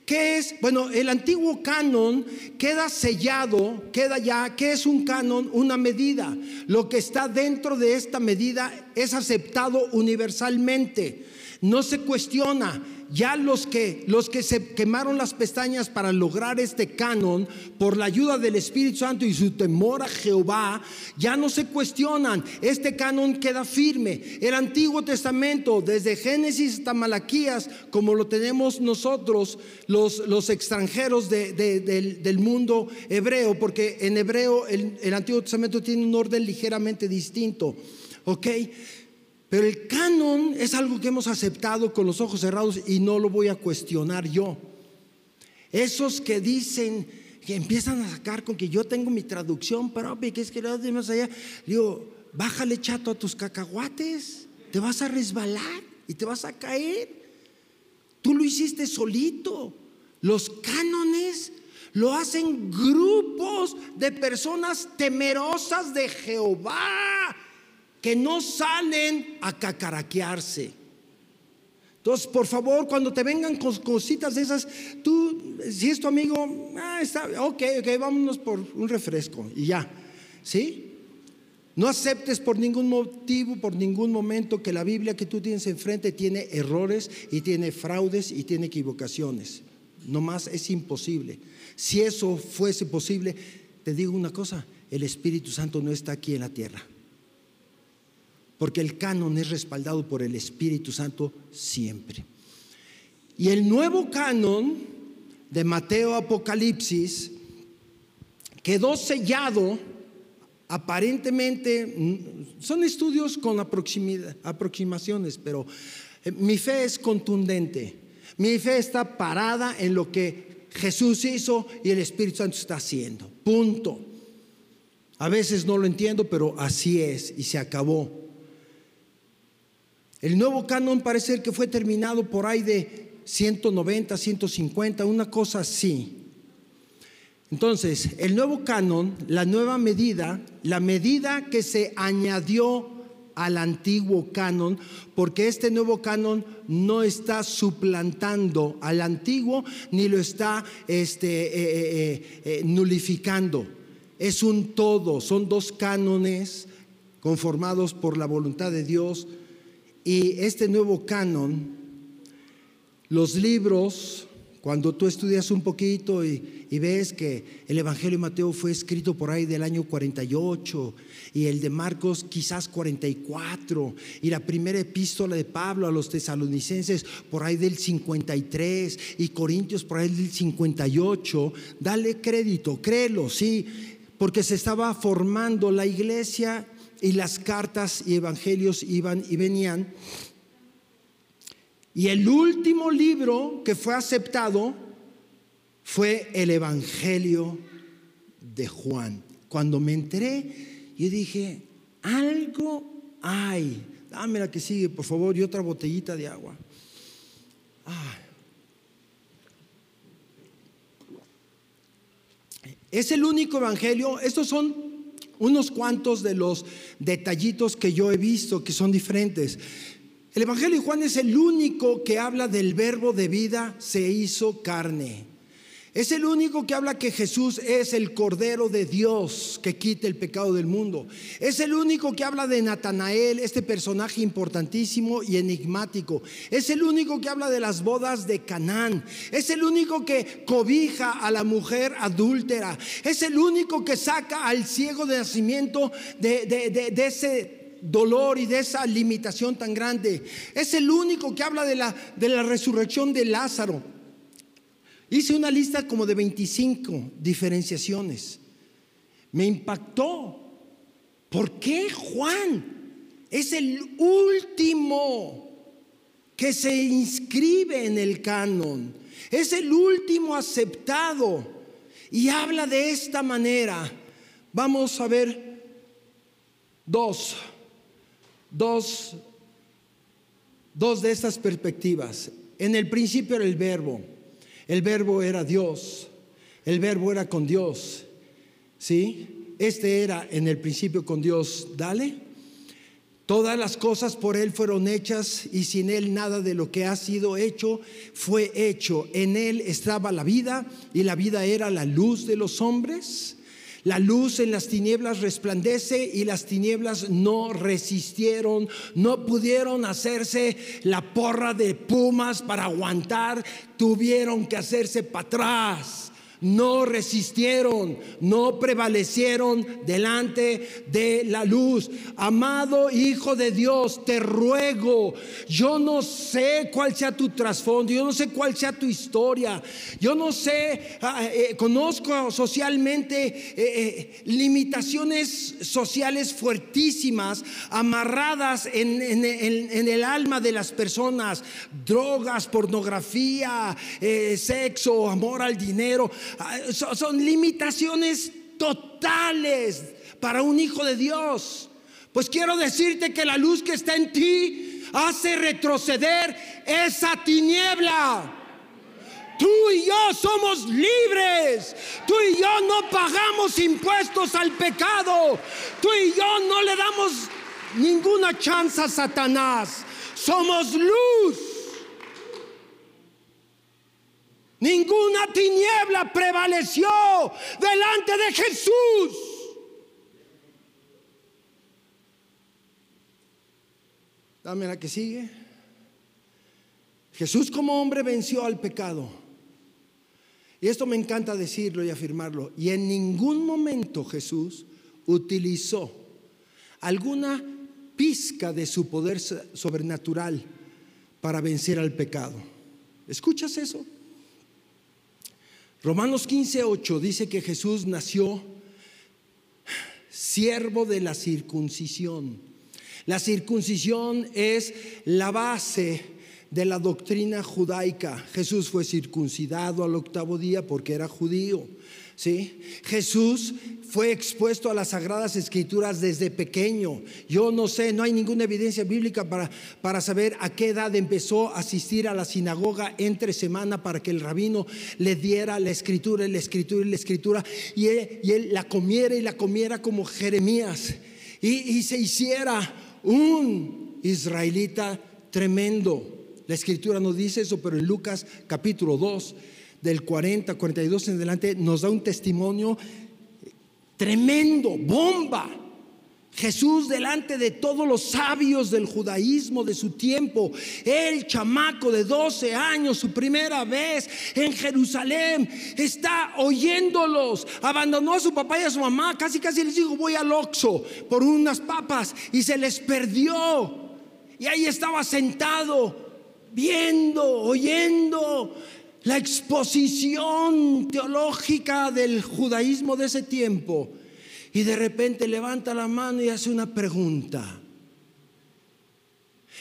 ¿Qué es? Bueno, el antiguo canon queda sellado, queda ya, ¿qué es un canon? Una medida. Lo que está dentro de esta medida es aceptado universalmente. No se cuestiona, ya los que, los que se quemaron las pestañas para lograr este canon por la ayuda del Espíritu Santo y su temor a Jehová, ya no se cuestionan. Este canon queda firme. El Antiguo Testamento, desde Génesis hasta Malaquías, como lo tenemos nosotros, los, los extranjeros del, mundo hebreo, porque en hebreo el, el Antiguo Testamento tiene un orden ligeramente distinto. ¿Ok? Pero el canon es algo que hemos aceptado con los ojos cerrados y no lo voy a cuestionar yo. Esos que dicen, que empiezan a sacar con que yo tengo mi traducción propia, que es que de más allá, digo, bájale chato a tus cacahuates, te vas a resbalar y te vas a caer. Tú lo hiciste solito. Los cánones lo hacen grupos de personas temerosas de Jehová que no salen a cacaraquearse. Entonces, por favor, cuando te vengan cositas de esas, tú, si es tu amigo, ah, está, ok, ok, vámonos por un refresco y ya, ¿sí? No aceptes por ningún motivo, por ningún momento que la Biblia que tú tienes enfrente tiene errores y tiene fraudes y tiene equivocaciones. No más es imposible. Si eso fuese posible, te digo una cosa, el Espíritu Santo no está aquí en la tierra porque el canon es respaldado por el Espíritu Santo siempre. Y el nuevo canon de Mateo Apocalipsis quedó sellado aparentemente, mm, son estudios con aproximaciones, pero eh, mi fe es contundente. Mi fe está parada en lo que Jesús hizo y el Espíritu Santo está haciendo. Punto. A veces no lo entiendo, pero así es y se acabó. El nuevo canon parece que fue terminado por ahí de 190, 150, una cosa así. Entonces, el nuevo canon, la nueva medida, la medida que se añadió al antiguo canon, porque este nuevo canon no está suplantando al antiguo ni lo está este, eh, eh, eh, nulificando. Es un todo, son dos cánones conformados por la voluntad de Dios y este nuevo canon, los libros, cuando tú estudias un poquito y, ves que el Evangelio de Mateo fue escrito por ahí del año 48 y el de Marcos quizás 44 y la primera epístola de Pablo a los tesalonicenses por ahí del 53 y Corintios por ahí del 58, dale crédito, créelo, sí, porque se estaba formando la iglesia y las cartas y evangelios iban y venían. Y el último libro que fue aceptado fue el Evangelio de Juan. Cuando me enteré, yo dije, algo hay. Dame la que sigue, por favor, y otra botellita de agua. Es el único evangelio. Estos son unos cuantos de los detallitos que yo he visto que son diferentes. El Evangelio de Juan es el único que habla del verbo de vida se hizo carne. Es el único que habla que Jesús es el Cordero de Dios que quita el pecado del mundo. Es el único que habla de Natanael, este personaje importantísimo y enigmático. Es el único que habla de las bodas de Canaán. Es el único que cobija a la mujer adúltera. Es el único que saca al ciego de nacimiento de, de ese dolor y de esa limitación tan grande. Es el único que habla de la, de la resurrección de Lázaro. Hice una lista como de 25 diferenciaciones. Me impactó. ¿Por qué Juan es el último que se inscribe en el canon? Es el último aceptado y habla de esta manera. Vamos a ver dos, dos, dos de estas perspectivas. En el principio era el verbo. El verbo era Dios. El verbo era con Dios. ¿Sí? Este era en el principio con Dios. Dale. Todas las cosas por Él fueron hechas y sin Él nada de lo que ha sido hecho fue hecho. En Él estaba la vida y la vida era la luz de los hombres. La luz en las tinieblas resplandece y las tinieblas no resistieron, no pudieron hacerse la porra de pumas para aguantar, tuvieron que hacerse para atrás no resistieron, no prevalecieron delante de la luz. Amado Hijo de Dios, te ruego, yo no sé cuál sea tu trasfondo, yo no sé cuál sea tu historia, yo no sé, ah, eh, conozco socialmente eh, eh, limitaciones sociales fuertísimas, amarradas en, el alma de las personas, drogas, pornografía, sexo, amor al dinero. Ah, son limitaciones totales para un hijo de Dios. Pues quiero decirte que la luz que está en ti hace retroceder esa tiniebla. Tú y yo somos libres. Tú y yo no pagamos impuestos al pecado. Tú y yo no le damos ninguna chance a Satanás. Somos luz. Ninguna tiniebla prevaleció delante de Jesús. Dame la que sigue. Jesús como hombre venció al pecado. Y esto me encanta decirlo y afirmarlo. Y en ningún momento Jesús utilizó alguna pizca de su poder sobrenatural para vencer al pecado. ¿Escuchas eso? Romanos 15, 8 dice que Jesús nació siervo de la circuncisión. La circuncisión es la base de la doctrina judaica. Jesús fue circuncidado al octavo día porque era judío. ¿Sí? Jesús fue expuesto a las sagradas escrituras desde pequeño. Yo no sé, no hay ninguna evidencia bíblica para, para saber a qué edad empezó a asistir a la sinagoga entre semana para que el rabino le diera la escritura, la escritura y la escritura, y él, la comiera y la comiera como Jeremías, y, y se hiciera un israelita tremendo. La escritura no dice eso, pero en Lucas capítulo 2, del 40, 42 en adelante, nos da un testimonio Tremendo, bomba. Jesús delante de todos los sabios del judaísmo de su tiempo, el chamaco de 12 años, su primera vez en Jerusalén, está oyéndolos, abandonó a su papá y a su mamá, casi casi les dijo voy al Oxo por unas papas y se les perdió. Y ahí estaba sentado, viendo, oyendo la exposición teológica del judaísmo de ese tiempo. Y de repente levanta la mano y hace una pregunta.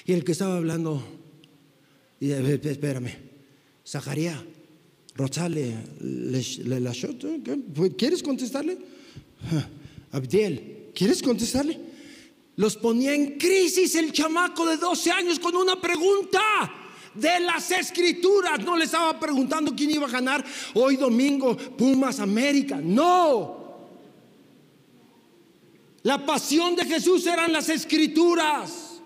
Y el que estaba hablando, y espérame, Zacarías, Rosale, ¿quieres contestarle? Abdiel, ¿quieres contestarle? Los ponía en crisis el chamaco de 12 años con una pregunta de las escrituras. No le estaba preguntando quién iba a ganar hoy domingo Pumas América. No. La pasión de Jesús eran las escrituras.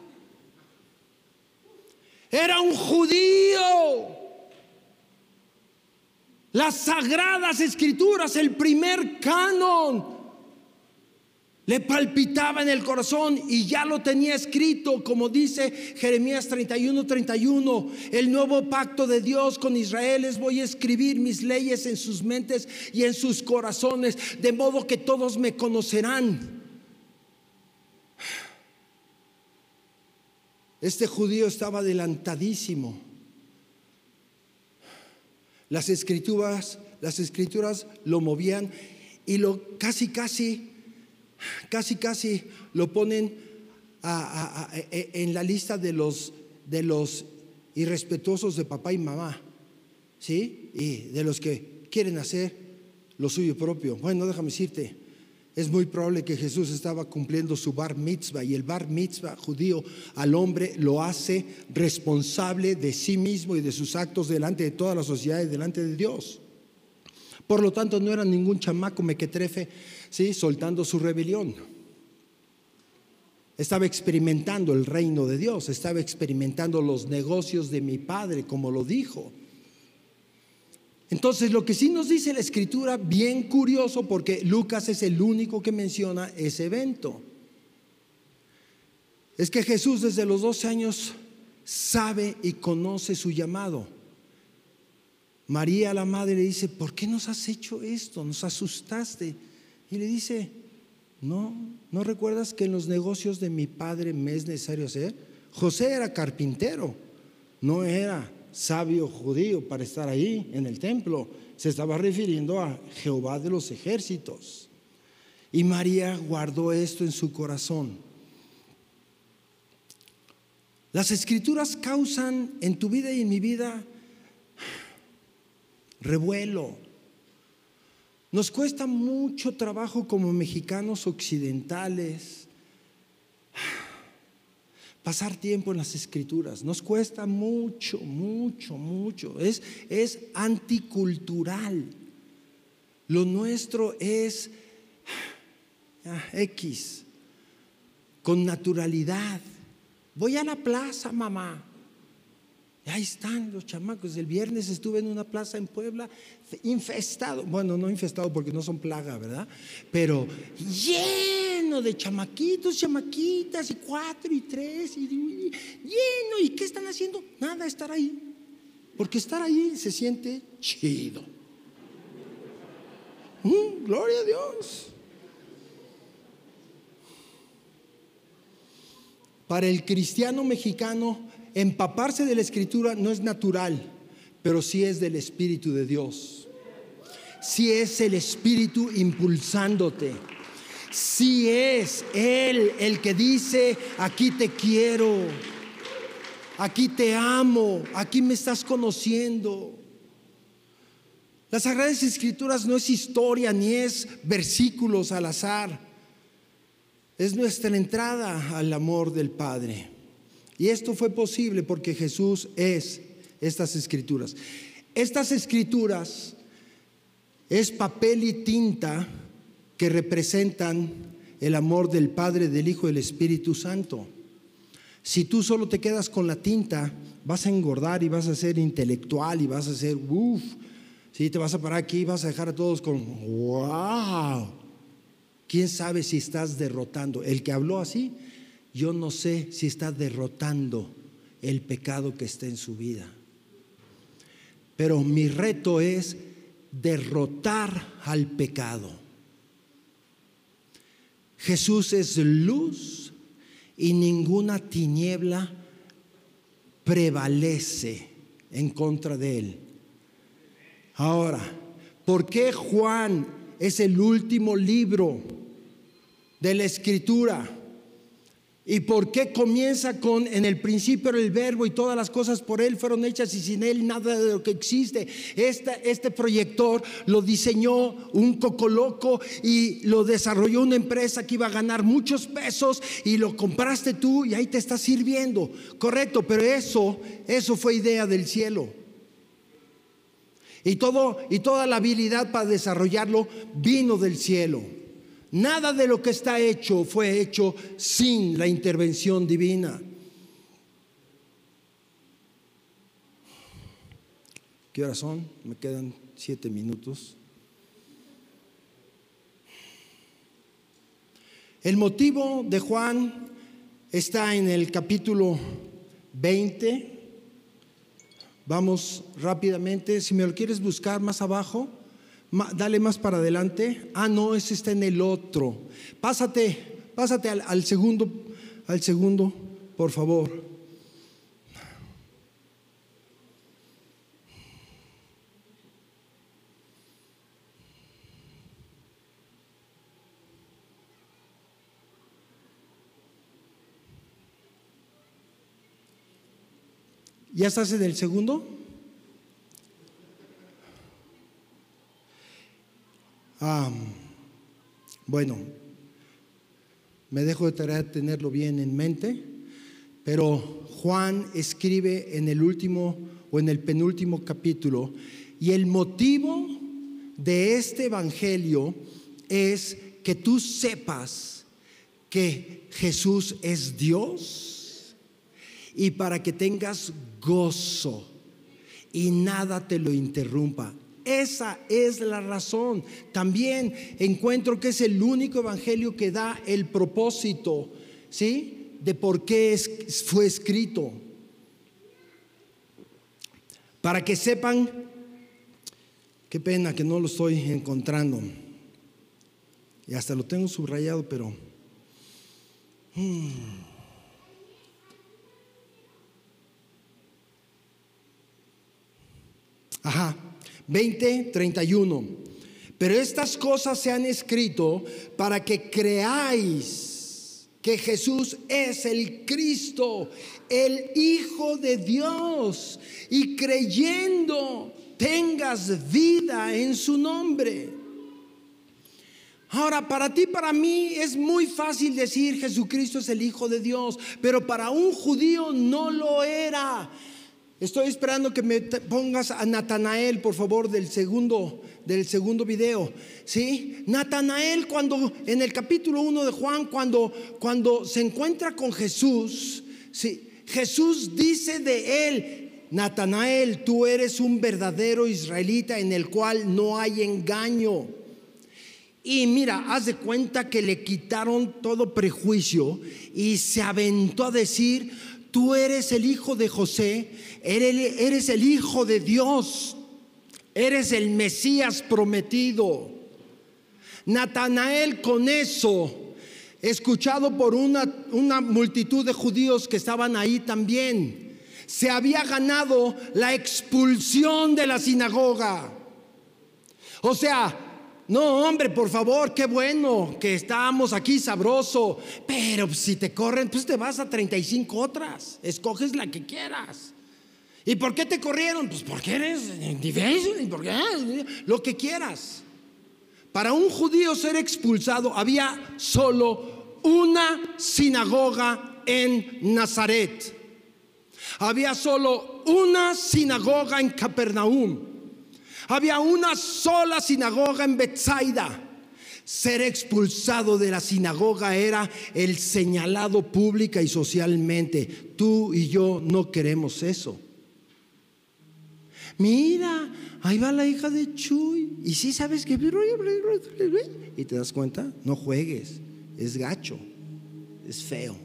Era un judío. Las sagradas escrituras, el primer canon le palpitaba en el corazón y ya lo tenía escrito, como dice Jeremías 31, 31. El nuevo pacto de Dios con Israel es voy a escribir mis leyes en sus mentes y en sus corazones, de modo que todos me conocerán. Este judío estaba adelantadísimo. Las escrituras, las escrituras lo movían y lo casi casi casi, casi lo ponen e, e, en la lista de los, de los irrespetuosos de papá y mamá, ¿sí? Y de los que quieren hacer lo suyo propio. Bueno, déjame decirte, es muy probable que Jesús estaba cumpliendo su bar mitzvah y el bar mitzvah judío al hombre lo hace responsable de sí mismo y de sus actos delante de toda la sociedad y delante de Dios. Por lo tanto, no era ningún chamaco mequetrefe, ¿sí? soltando su rebelión. Estaba experimentando el reino de Dios, estaba experimentando los negocios de mi Padre, como lo dijo. Entonces, lo que sí nos dice la escritura, bien curioso, porque Lucas es el único que menciona ese evento, es que Jesús desde los 12 años sabe y conoce su llamado. María, la madre, le dice, ¿por qué nos has hecho esto? Nos asustaste. Y le dice, no, ¿no recuerdas que en los negocios de mi padre me es necesario hacer? José era carpintero, no era sabio judío para estar ahí en el templo. Se estaba refiriendo a Jehová de los ejércitos. Y María guardó esto en su corazón. Las escrituras causan en tu vida y en mi vida revuelo. Nos cuesta mucho trabajo como mexicanos occidentales pasar tiempo en las escrituras. Nos cuesta mucho, mucho, mucho. Es, es anticultural. Lo nuestro es ah, X, con naturalidad. Voy a la plaza, mamá ahí están los chamacos. El viernes estuve en una plaza en Puebla infestado. Bueno, no infestado porque no son plaga, ¿verdad? Pero lleno de chamaquitos, chamaquitas, y cuatro y tres, y lleno. ¿Y qué están haciendo? Nada, estar ahí. Porque estar ahí se siente chido. Mm, gloria a Dios. Para el cristiano mexicano, empaparse de la escritura no es natural, pero sí es del Espíritu de Dios. Sí es el Espíritu impulsándote. Sí es Él el que dice, aquí te quiero, aquí te amo, aquí me estás conociendo. Las Sagradas Escrituras no es historia ni es versículos al azar. Es nuestra entrada al amor del Padre. Y esto fue posible porque Jesús es estas escrituras. Estas escrituras es papel y tinta que representan el amor del Padre, del Hijo y del Espíritu Santo. Si tú solo te quedas con la tinta, vas a engordar y vas a ser intelectual y vas a ser, uff, si te vas a parar aquí y vas a dejar a todos con, wow. ¿Quién sabe si estás derrotando? El que habló así yo no sé si está derrotando el pecado que está en su vida. Pero mi reto es derrotar al pecado. Jesús es luz y ninguna tiniebla prevalece en contra de él. Ahora, ¿por qué Juan es el último libro de la escritura. ¿Y por qué comienza con en el principio el verbo y todas las cosas por él fueron hechas y sin él nada de lo que existe? Este, este proyector lo diseñó un cocoloco y lo desarrolló una empresa que iba a ganar muchos pesos y lo compraste tú y ahí te está sirviendo. Correcto, pero eso, eso fue idea del cielo. Y, todo, y toda la habilidad para desarrollarlo vino del cielo. Nada de lo que está hecho fue hecho sin la intervención divina. ¿Qué horas son? Me quedan siete minutos. El motivo de Juan está en el capítulo 20. Vamos rápidamente, si me lo quieres buscar más abajo dale más para adelante. Ah, no, ese está en el otro. Pásate, pásate al, al segundo, al segundo, por favor. ¿Ya estás en el segundo? Ah, bueno, me dejo de tarea tenerlo bien en mente, pero Juan escribe en el último o en el penúltimo capítulo y el motivo de este evangelio es que tú sepas que Jesús es Dios y para que tengas gozo y nada te lo interrumpa. Esa es la razón. También encuentro que es el único evangelio que da el propósito, ¿sí? De por qué fue escrito. Para que sepan, qué pena que no lo estoy encontrando. Y hasta lo tengo subrayado, pero... Hmm. Ajá. 20, 31. Pero estas cosas se han escrito para que creáis que Jesús es el Cristo, el Hijo de Dios, y creyendo tengas vida en su nombre. Ahora, para ti, para mí es muy fácil decir Jesucristo es el Hijo de Dios, pero para un judío no lo era. Estoy esperando que me pongas a Natanael, por favor, del segundo, del segundo video. ¿Sí? Natanael, cuando en el capítulo 1 de Juan, cuando, cuando se encuentra con Jesús, ¿sí? Jesús dice de él, Natanael, tú eres un verdadero israelita en el cual no hay engaño. Y mira, haz de cuenta que le quitaron todo prejuicio y se aventó a decir, tú eres el hijo de José, eres el hijo de Dios, eres el Mesías prometido. Natanael con eso, escuchado por una, una multitud de judíos que estaban ahí también, se había ganado la expulsión de la sinagoga. O sea, no, hombre, por favor, qué bueno que estamos aquí sabroso. Pero si te corren, pues te vas a 35 otras. Escoges la que quieras. ¿Y por qué te corrieron? Pues porque eres difícil, porque lo que quieras. Para un judío ser expulsado había solo una sinagoga en Nazaret. Había solo una sinagoga en Capernaum. Había una sola sinagoga en Bethsaida. Ser expulsado de la sinagoga era el señalado pública y socialmente. Tú y yo no queremos eso. Mira, ahí va la hija de Chuy. Y si sabes que... Y te das cuenta, no juegues. Es gacho. Es feo.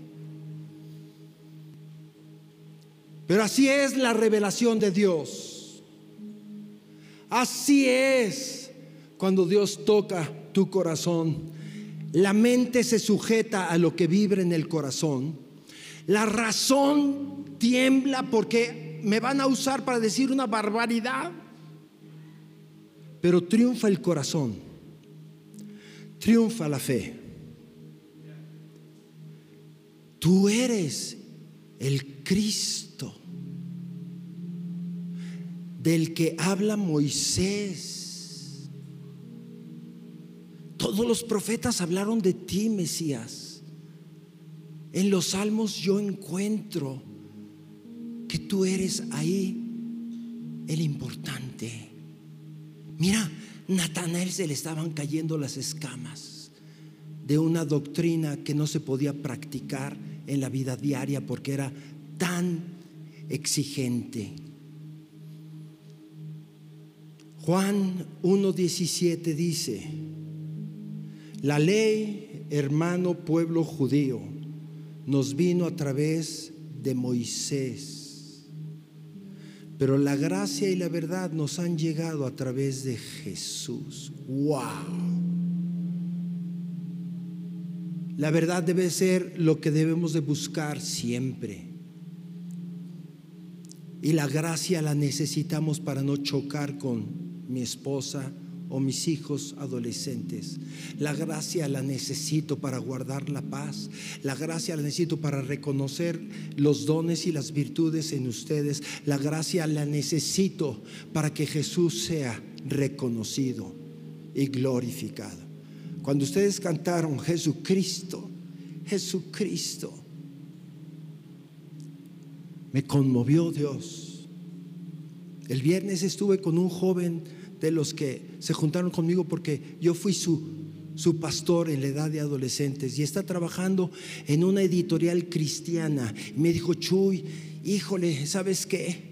Pero así es la revelación de Dios. Así es cuando Dios toca tu corazón. La mente se sujeta a lo que vibra en el corazón. La razón tiembla porque me van a usar para decir una barbaridad. Pero triunfa el corazón. Triunfa la fe. Tú eres el Cristo del que habla Moisés. Todos los profetas hablaron de ti, Mesías. En los salmos yo encuentro que tú eres ahí el importante. Mira, Natanael se le estaban cayendo las escamas de una doctrina que no se podía practicar en la vida diaria porque era tan exigente. Juan 1.17 dice, la ley, hermano pueblo judío, nos vino a través de Moisés, pero la gracia y la verdad nos han llegado a través de Jesús. ¡Wow! La verdad debe ser lo que debemos de buscar siempre. Y la gracia la necesitamos para no chocar con mi esposa o mis hijos adolescentes. La gracia la necesito para guardar la paz. La gracia la necesito para reconocer los dones y las virtudes en ustedes. La gracia la necesito para que Jesús sea reconocido y glorificado. Cuando ustedes cantaron Jesucristo, Jesucristo, me conmovió Dios. El viernes estuve con un joven de los que se juntaron conmigo porque yo fui su, su pastor en la edad de adolescentes y está trabajando en una editorial cristiana. Y me dijo, Chuy, híjole, ¿sabes qué?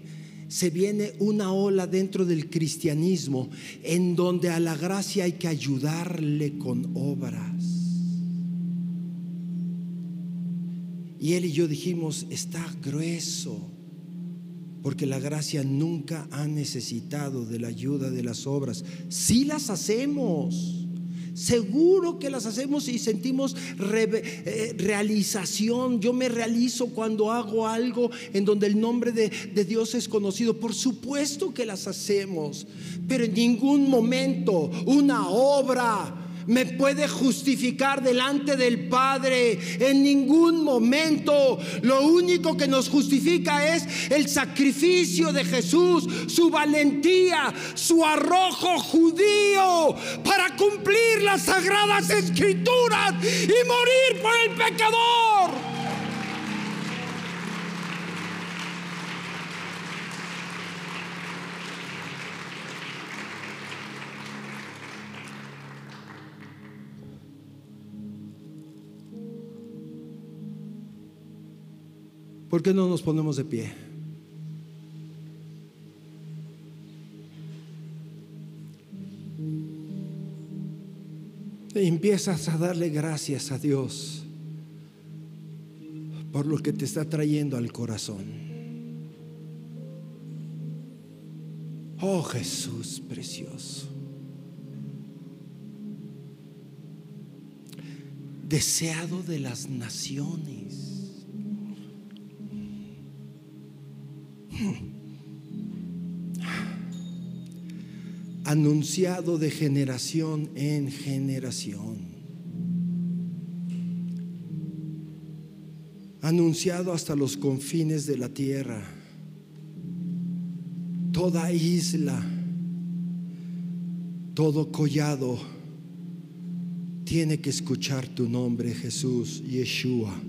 se viene una ola dentro del cristianismo en donde a la gracia hay que ayudarle con obras. Y él y yo dijimos, está grueso, porque la gracia nunca ha necesitado de la ayuda de las obras. Si las hacemos. Seguro que las hacemos y sentimos eh, realización. Yo me realizo cuando hago algo en donde el nombre de Dios es conocido. Por supuesto que las hacemos, pero en ningún momento una obra me puede justificar delante del Padre en ningún momento. Lo único que nos justifica es el sacrificio de Jesús, su valentía, su arrojo judío para cumplir las sagradas escrituras y morir por el pecador. ¿Por qué no nos ponemos de pie? Y empiezas a darle gracias a Dios por lo que te está trayendo al corazón. Oh Jesús precioso. Deseado de las naciones. Anunciado de generación en generación, anunciado hasta los confines de la tierra, toda isla, todo collado tiene que escuchar tu nombre, Jesús, Yeshua.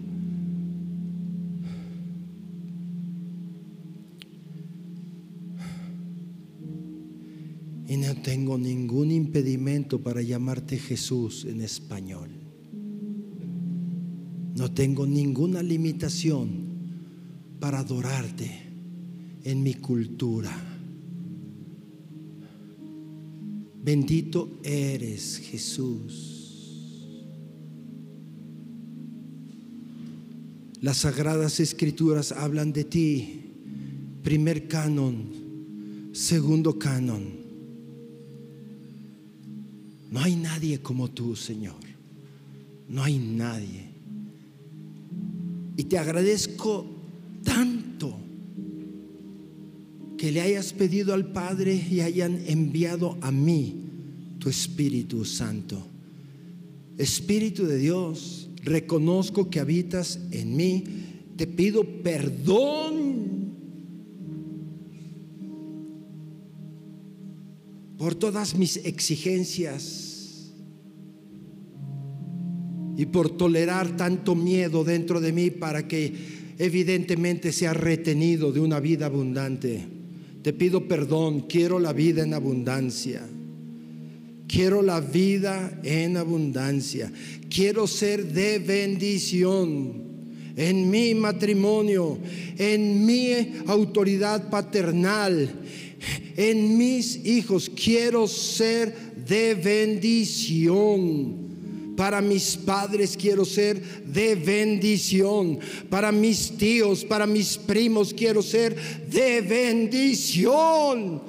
Tengo ningún impedimento para llamarte Jesús en español. No tengo ninguna limitación para adorarte en mi cultura. Bendito eres Jesús. Las sagradas escrituras hablan de ti. Primer canon, segundo canon. No hay nadie como tú, Señor. No hay nadie. Y te agradezco tanto que le hayas pedido al Padre y hayan enviado a mí tu Espíritu Santo. Espíritu de Dios, reconozco que habitas en mí, te pido perdón por todas mis exigencias y por tolerar tanto miedo dentro de mí para que evidentemente sea retenido de una vida abundante. Te pido perdón, quiero la vida en abundancia. Quiero la vida en abundancia. Quiero ser de bendición en mi matrimonio, en mi autoridad paternal, en mis hijos. Quiero ser de bendición. Para mis padres quiero ser de bendición. Para mis tíos, para mis primos quiero ser de bendición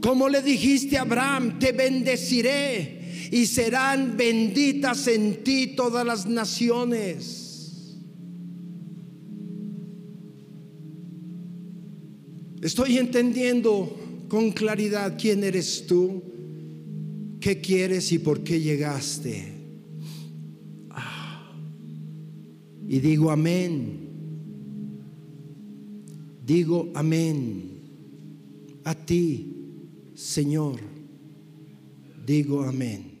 como le dijiste a Abraham, te bendeciré y serán benditas en ti todas las naciones. Estoy entendiendo con claridad quién eres tú, qué quieres y por qué llegaste. Y digo amén. Digo amén a ti Señor, digo amén.